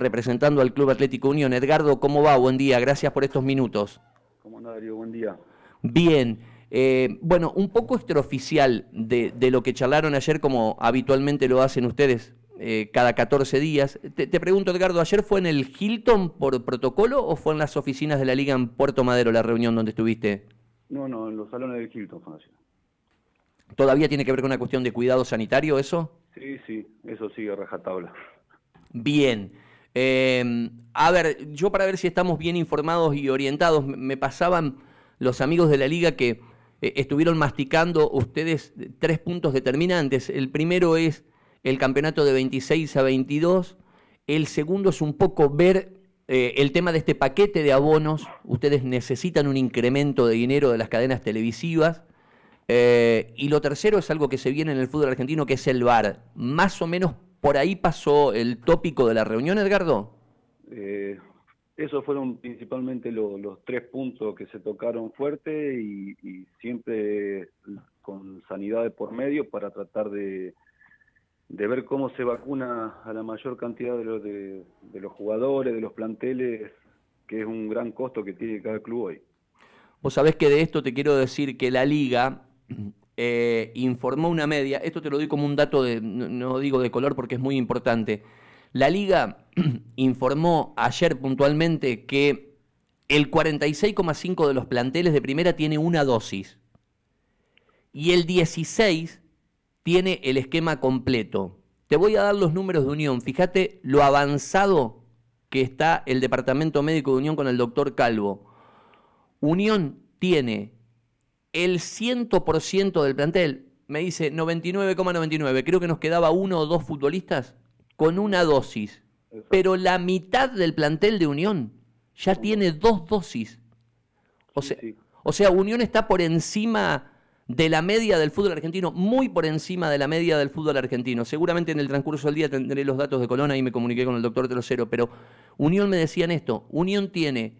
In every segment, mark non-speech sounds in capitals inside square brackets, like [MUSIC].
representando al Club Atlético Unión. Edgardo, ¿cómo va? Buen día, gracias por estos minutos. ¿Cómo anda, Darío? Buen día. Bien. Eh, bueno, un poco extraoficial de, de, lo que charlaron ayer, como habitualmente lo hacen ustedes eh, cada 14 días. Te, te, pregunto, Edgardo, ¿ayer fue en el Hilton por protocolo o fue en las oficinas de la Liga en Puerto Madero la reunión donde estuviste? No, no, en los salones del Hilton fue. ¿Todavía tiene que ver con una cuestión de cuidado sanitario eso? Sí, sí, eso sigue rajatabla. Bien. Eh, a ver, yo para ver si estamos bien informados y orientados, me pasaban los amigos de la liga que eh, estuvieron masticando ustedes tres puntos determinantes. El primero es el campeonato de 26 a 22. El segundo es un poco ver eh, el tema de este paquete de abonos. Ustedes necesitan un incremento de dinero de las cadenas televisivas. Eh, y lo tercero es algo que se viene en el fútbol argentino, que es el VAR. Más o menos por ahí pasó el tópico de la reunión, Edgardo. Eh, esos fueron principalmente lo, los tres puntos que se tocaron fuerte y, y, siempre con sanidad de por medio para tratar de, de, ver cómo se vacuna a la mayor cantidad de los, de, de los jugadores, de los planteles, que es un gran costo que tiene cada club hoy. Vos sabés que de esto te quiero decir que la liga eh, informó una media, esto te lo doy como un dato, de, no, no digo de color porque es muy importante, la liga [CLEARS THROAT] informó ayer puntualmente que el 46,5 de los planteles de primera tiene una dosis y el 16 tiene el esquema completo. Te voy a dar los números de Unión, fíjate lo avanzado que está el Departamento Médico de Unión con el doctor Calvo. Unión tiene el 100% del plantel, me dice 99,99, creo que nos quedaba uno o dos futbolistas con una dosis, pero la mitad del plantel de Unión ya tiene dos dosis. O sea, o sea, Unión está por encima de la media del fútbol argentino, muy por encima de la media del fútbol argentino. Seguramente en el transcurso del día tendré los datos de Colona y me comuniqué con el doctor Trocero, pero Unión me decían esto, Unión tiene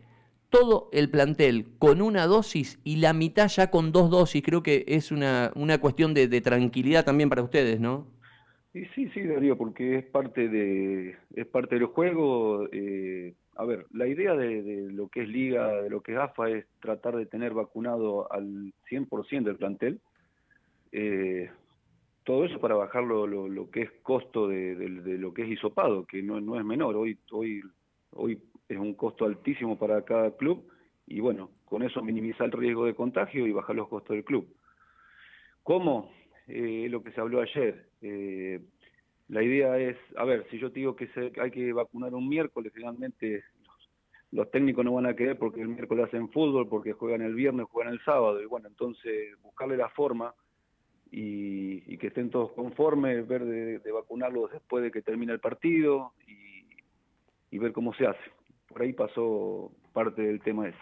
todo el plantel con una dosis y la mitad ya con dos dosis. Creo que es una, una cuestión de, de tranquilidad también para ustedes, ¿no? Y sí, sí, Darío, porque es parte de es parte del juego. Eh, a ver, la idea de, de, lo que es Liga, de lo que es AFA, es tratar de tener vacunado al 100% del plantel. Eh, todo eso para bajar lo, que es costo de, de, de, lo que es hisopado, que no, no es menor. Hoy, hoy, hoy es un costo altísimo para cada club y bueno, con eso minimizar el riesgo de contagio y bajar los costos del club. ¿Cómo? Eh, lo que se habló ayer. Eh, la idea es, a ver, si yo te digo que se, hay que vacunar un miércoles, finalmente los, técnicos no van a querer porque el miércoles hacen fútbol, porque juegan el viernes, juegan el sábado, y bueno, entonces buscarle la forma y, que estén todos conformes, ver de, vacunarlos después de que termine el partido y ver cómo se hace. Por ahí pasó parte del tema ese.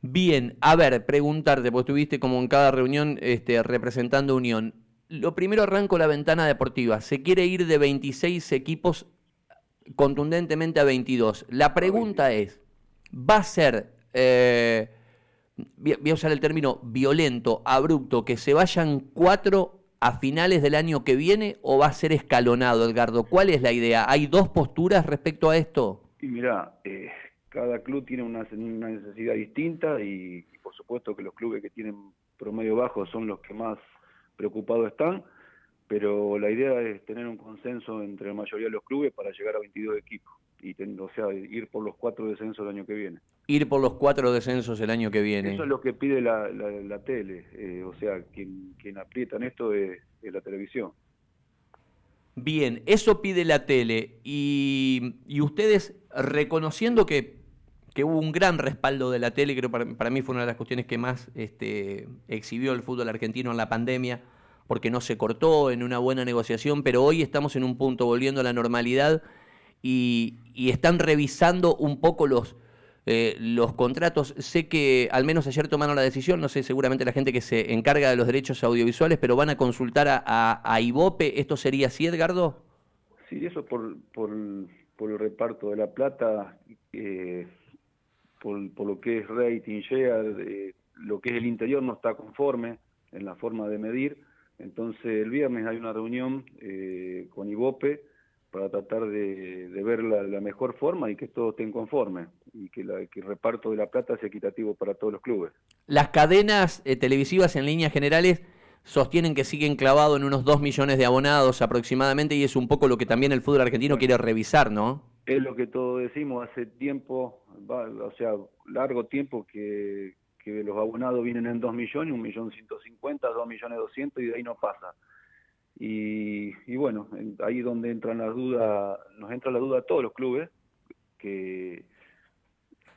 Bien, a ver, preguntarte, porque estuviste como en cada reunión este, representando Unión lo primero arranco la ventana deportiva. Se quiere ir de 26 equipos contundentemente a 22. La pregunta es, ¿va a ser, eh, voy a usar el término violento, abrupto, que se vayan cuatro a finales del año que viene o va a ser escalonado, Edgardo? ¿Cuál es la idea? ¿Hay dos posturas respecto a esto? Y mira, eh, cada club tiene una, una necesidad distinta y, y por supuesto que los clubes que tienen promedio bajo son los que más preocupados están, pero la idea es tener un consenso entre la mayoría de los clubes para llegar a 22 equipos, y ten, o sea, ir por los cuatro descensos el año que viene. Ir por los cuatro descensos el año que viene. Eso es lo que pide la, la, la tele, eh, o sea, quien, quien aprieta en esto es, es, la televisión. Bien, eso pide la tele, y, y ustedes reconociendo que que hubo un gran respaldo de la tele, creo para, para mí fue una de las cuestiones que más este, exhibió el fútbol argentino en la pandemia, porque no se cortó en una buena negociación, pero hoy estamos en un punto volviendo a la normalidad y, están revisando un poco los, eh, los contratos. Sé que al menos ayer tomaron la decisión, no sé, seguramente la gente que se encarga de los derechos audiovisuales, pero van a consultar a, a, Ibope. ¿Esto sería así, Edgardo? Sí, eso por, por, por el reparto de la plata. Eh por, por lo que es rating, share, eh, lo que es el interior no está conforme en la forma de medir. Entonces el viernes hay una reunión eh, con Ibope para tratar de, ver la, mejor forma y que todos estén conformes y que, el reparto de la plata sea equitativo para todos los clubes. Las cadenas eh, televisivas en líneas generales sostienen que siguen clavados en unos 2 millones de abonados aproximadamente y es un poco lo que también el fútbol argentino quiere revisar, ¿no? Es lo que todos decimos hace tiempo, o sea, largo tiempo que, que los abonados vienen en 2 millones, 1 millón 150, 2 millones 200 y de ahí no pasa. Y, y bueno, ahí donde entran las dudas, nos entra la duda a todos los clubes, que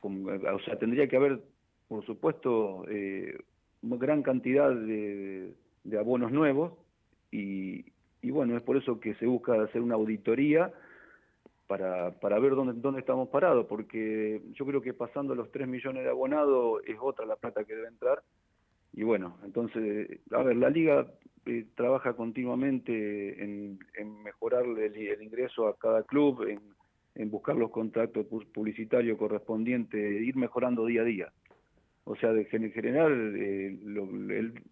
o sea, tendría que haber, por supuesto, eh, una gran cantidad de, de abonos nuevos y, y, bueno, es por eso que se busca hacer una auditoría para, para ver dónde, dónde estamos parados, porque yo creo que pasando los 3 millones de abonados es otra la plata que debe entrar. Y bueno, entonces, a ver, la liga eh, trabaja continuamente en, en mejorarle el, ingreso a cada club, en, en buscar los contactos publicitarios correspondientes, ir mejorando día a día. O sea, de general, eh, lo,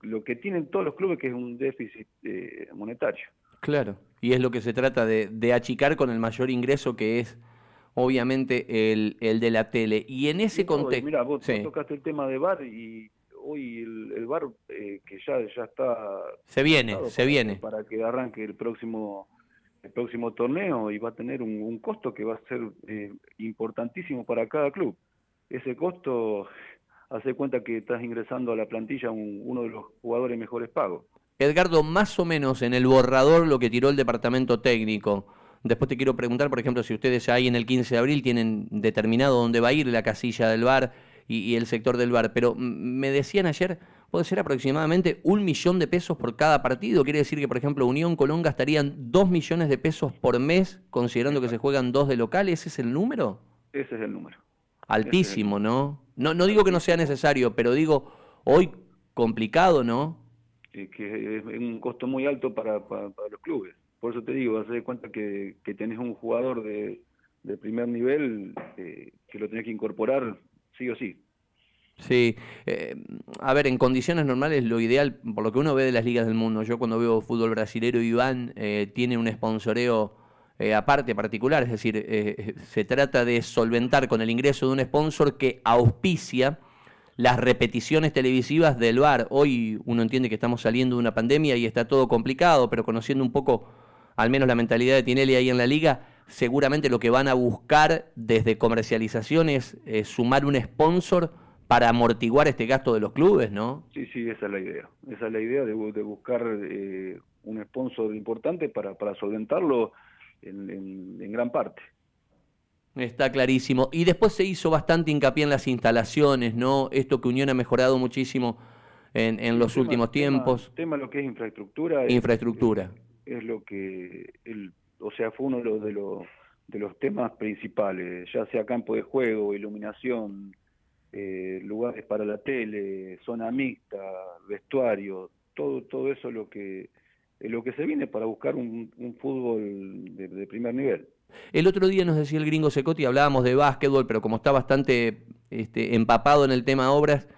lo, que tienen todos los clubes que es un déficit eh, monetario. Claro, y es lo que se trata de, achicar con el mayor ingreso que es obviamente el, el de la tele. Y en ese contexto... Mira, vos tocaste el tema de VAR y hoy el, el VAR eh, que ya, ya está... Se viene, se viene. Para que arranque el próximo el próximo torneo y va a tener un, costo que va a ser eh, importantísimo para cada club. Ese costo, hace cuenta que estás ingresando a la plantilla uno de los jugadores mejores pagos. Edgardo, más o menos en el borrador lo que tiró el departamento técnico. Después te quiero preguntar, por ejemplo, si ustedes ahí en el 15 de abril tienen determinado dónde va a ir la casilla del bar y, el sector del bar. Pero me decían ayer, puede ser aproximadamente un millón de pesos por cada partido. Quiere decir que, por ejemplo, Unión Colón gastarían dos millones de pesos por mes, considerando que se juegan dos de local. ¿Ese es el número? Ese es el número. Altísimo, ¿no? ¿no? No digo que no sea necesario, pero digo, hoy complicado, ¿no? Que es un costo muy alto para, los clubes. Por eso te digo, haz de cuenta que, que tenés un jugador de, primer nivel eh, que lo tenés que incorporar sí o sí. Sí, eh, a ver, en condiciones normales lo ideal, por lo que uno ve de las ligas del mundo, yo cuando veo fútbol brasilero, Iván eh, tiene un sponsoreo aparte, particular, es decir, se trata de solventar con el ingreso de un sponsor que auspicia las repeticiones televisivas del VAR. Hoy uno entiende que estamos saliendo de una pandemia y está todo complicado, pero conociendo un poco al menos la mentalidad de Tinelli ahí en la liga, seguramente lo que van a buscar desde comercialización es sumar un sponsor para amortiguar este gasto de los clubes, ¿no? Sí, sí, esa es la idea. Esa es la idea de, buscar eh, un sponsor importante para, para solventarlo en gran parte. Está clarísimo. Y después se hizo bastante hincapié en las instalaciones, ¿no? Esto que Unión ha mejorado muchísimo en, en los últimos tiempos. El tema, lo que es infraestructura. Infraestructura. Es, lo que, el, o sea, fue uno de los, de los, de los temas principales, ya sea campo de juego, iluminación, eh, lugares para la tele, zona mixta, vestuario, todo, todo eso es lo que, es lo que se viene para buscar un, fútbol de primer nivel. El otro día nos decía el gringo Secotti, hablábamos de básquetbol, pero como está bastante este, empapado en el tema obras,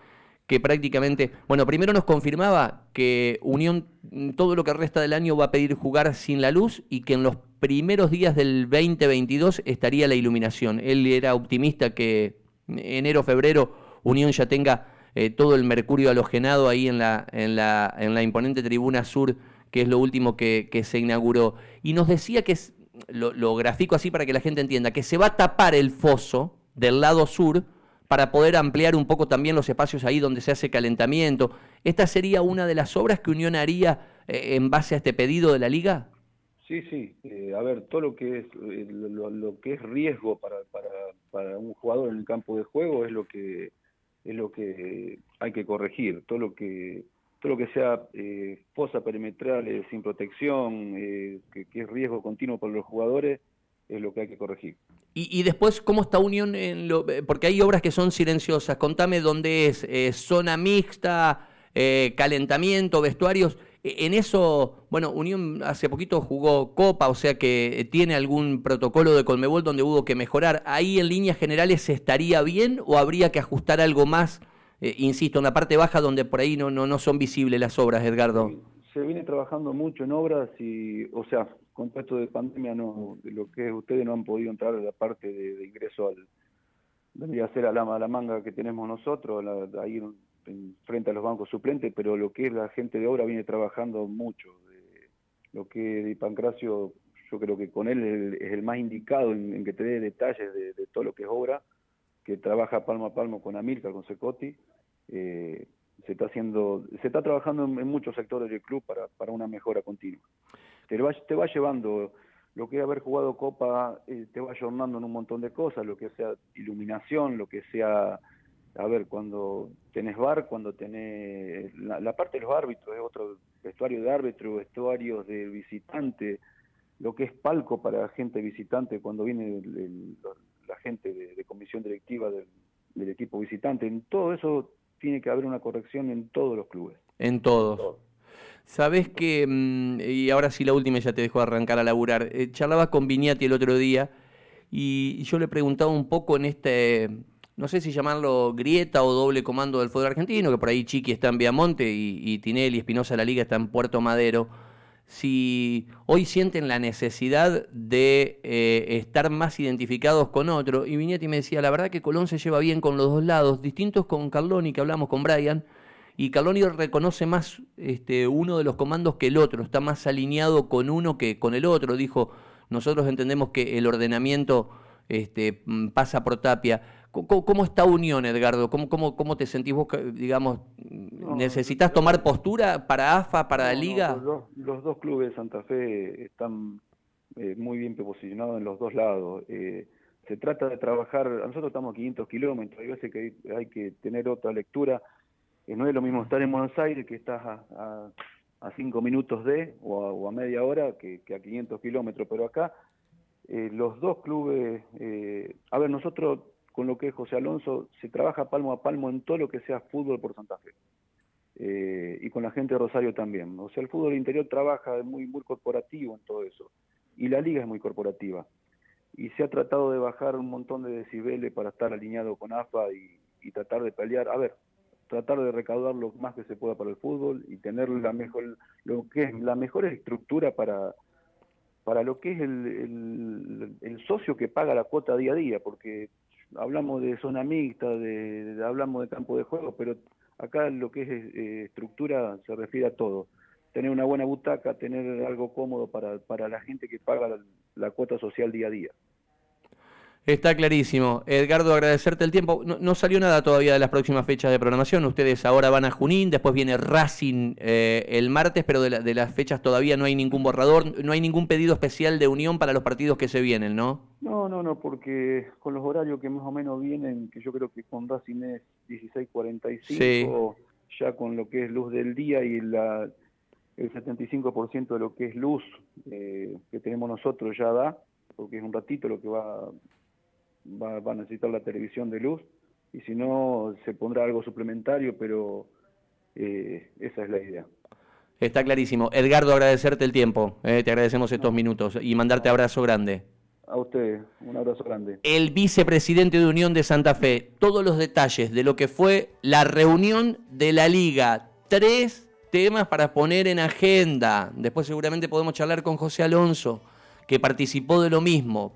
que prácticamente, bueno, primero nos confirmaba que Unión todo lo que resta del año va a pedir jugar sin la luz y que en los primeros días del 2022 estaría la iluminación. Él era optimista que enero, febrero Unión ya tenga eh, todo el mercurio halogenado ahí en la, en, la, en la imponente tribuna sur, que es lo último que, que se inauguró. Y nos decía que lo, lo grafico así para que la gente entienda, que se va a tapar el foso del lado sur para poder ampliar un poco también los espacios ahí donde se hace calentamiento. ¿Esta sería una de las obras que Unión haría eh, en base a este pedido de la liga? Sí, sí. Eh, a ver, todo lo que es eh, lo, que es riesgo para, para, para, un jugador en el campo de juego es lo que es lo que hay que corregir. Todo lo que todo lo que sea eh, fosa perimetral eh, sin protección, eh, que, es riesgo continuo para los jugadores, es lo que hay que corregir. Y, después, ¿cómo está Unión? En lo, porque hay obras que son silenciosas. Contame dónde es, zona mixta, calentamiento, vestuarios. E, en eso, bueno, Unión hace poquito jugó Copa, o sea que tiene algún protocolo de Colmebol donde hubo que mejorar. ¿Ahí en líneas generales estaría bien o habría que ajustar algo más? Eh, insisto, en la parte baja donde por ahí no, no, no son visibles las obras, Edgardo. se viene trabajando mucho en obras y, o sea, con esto de pandemia, no, lo que ustedes no han podido entrar a la parte de, ingreso al, vendría a ser a la, la manga que tenemos nosotros, ahí frente a los bancos suplentes, pero lo que es la gente de obra viene trabajando mucho. lo que de Pancracio, yo creo que con él es el, más indicado en, que te dé detalles de, todo lo que es obra, que trabaja palmo a palmo con Amilcar, con Secotti. Eh, se está haciendo, se está trabajando en, muchos sectores del club para, para una mejora continua. Te va, te va llevando lo que es haber jugado Copa, eh, te va ayornando en un montón de cosas, lo que sea iluminación, lo que sea, a ver, cuando tenés bar, cuando tenés, la, parte de los árbitros, es otro vestuario de árbitro, vestuarios de visitante, lo que es palco para gente visitante cuando viene la gente de, comisión directiva del, del equipo visitante, en todo eso tiene que haber una corrección en todos los clubes. En todos. Sabes que, mm, y ahora sí la última ya te dejo arrancar a laburar, eh, charlaba con Viñati el otro día y yo le preguntaba un poco en este, no sé si llamarlo grieta o doble comando del fútbol argentino, que por ahí Chiqui está en Viamonte y, y Tinelli, Espinosa de la Liga está en Puerto Madero, si hoy sienten la necesidad de eh, estar más identificados con otro. Y Viñetti me decía, la verdad que Colón se lleva bien con los dos lados, distintos con Carloni, que hablamos con Brian, y Carloni reconoce más este, uno de los comandos que el otro, está más alineado con uno que con el otro. Dijo, nosotros entendemos que el ordenamiento este, pasa por Tapia. ¿Cómo, está Unión, Edgardo? ¿Cómo, cómo, cómo te sentís vos, digamos, necesitas tomar postura para AFA, para la Liga? los, dos, clubes de Santa Fe están eh, muy bien posicionados en los dos lados. Eh, se trata de trabajar, nosotros estamos a 500 kilómetros, hay veces que hay, que tener otra lectura. Eh, no es lo mismo estar en Buenos Aires, que estás a, a, cinco minutos de, o a, media hora, que, que, a 500 kilómetros, pero acá los dos clubes, a ver, nosotros con lo que es José Alonso, se trabaja palmo a palmo en todo lo que sea fútbol por Santa Fe. Eh, y con la gente de Rosario también. O sea, el fútbol interior trabaja muy, muy corporativo en todo eso. Y la liga es muy corporativa. Y se ha tratado de bajar un montón de decibeles para estar alineado con AFA y, tratar de pelear. A ver, tratar de recaudar lo más que se pueda para el fútbol y tener la mejor, lo que es la mejor estructura para, para lo que es el, el socio que paga la cuota día a día, porque hablamos de zona mixta, de, hablamos de campo de juego, pero acá lo que es eh, estructura se refiere a todo. Tener una buena butaca, tener algo cómodo para, para la gente que paga la cuota social día a día. Está clarísimo. Edgardo, agradecerte el tiempo. No, salió nada todavía de las próximas fechas de programación. Ustedes ahora van a Junín, después viene Racing eh, el martes, pero de, las fechas todavía no hay ningún borrador, no hay ningún pedido especial de unión para los partidos que se vienen, ¿no? No, no, no, porque con los horarios que más o menos vienen, que yo creo que con Racing es 16.45, ya con lo que es luz del día y la, el 75% de lo que es luz eh, que tenemos nosotros ya da, porque es un ratito lo que va va, a necesitar la televisión de luz y si no se pondrá algo suplementario, pero eh, esa es la idea. Está clarísimo. Edgardo, agradecerte el tiempo. Eh, te agradecemos estos minutos y mandarte abrazo grande. A usted, un abrazo grande. El vicepresidente de Unión de Santa Fe, todos los detalles de lo que fue la reunión de la liga. Tres temas para poner en agenda. Después seguramente podemos charlar con José Alonso, que participó de lo mismo.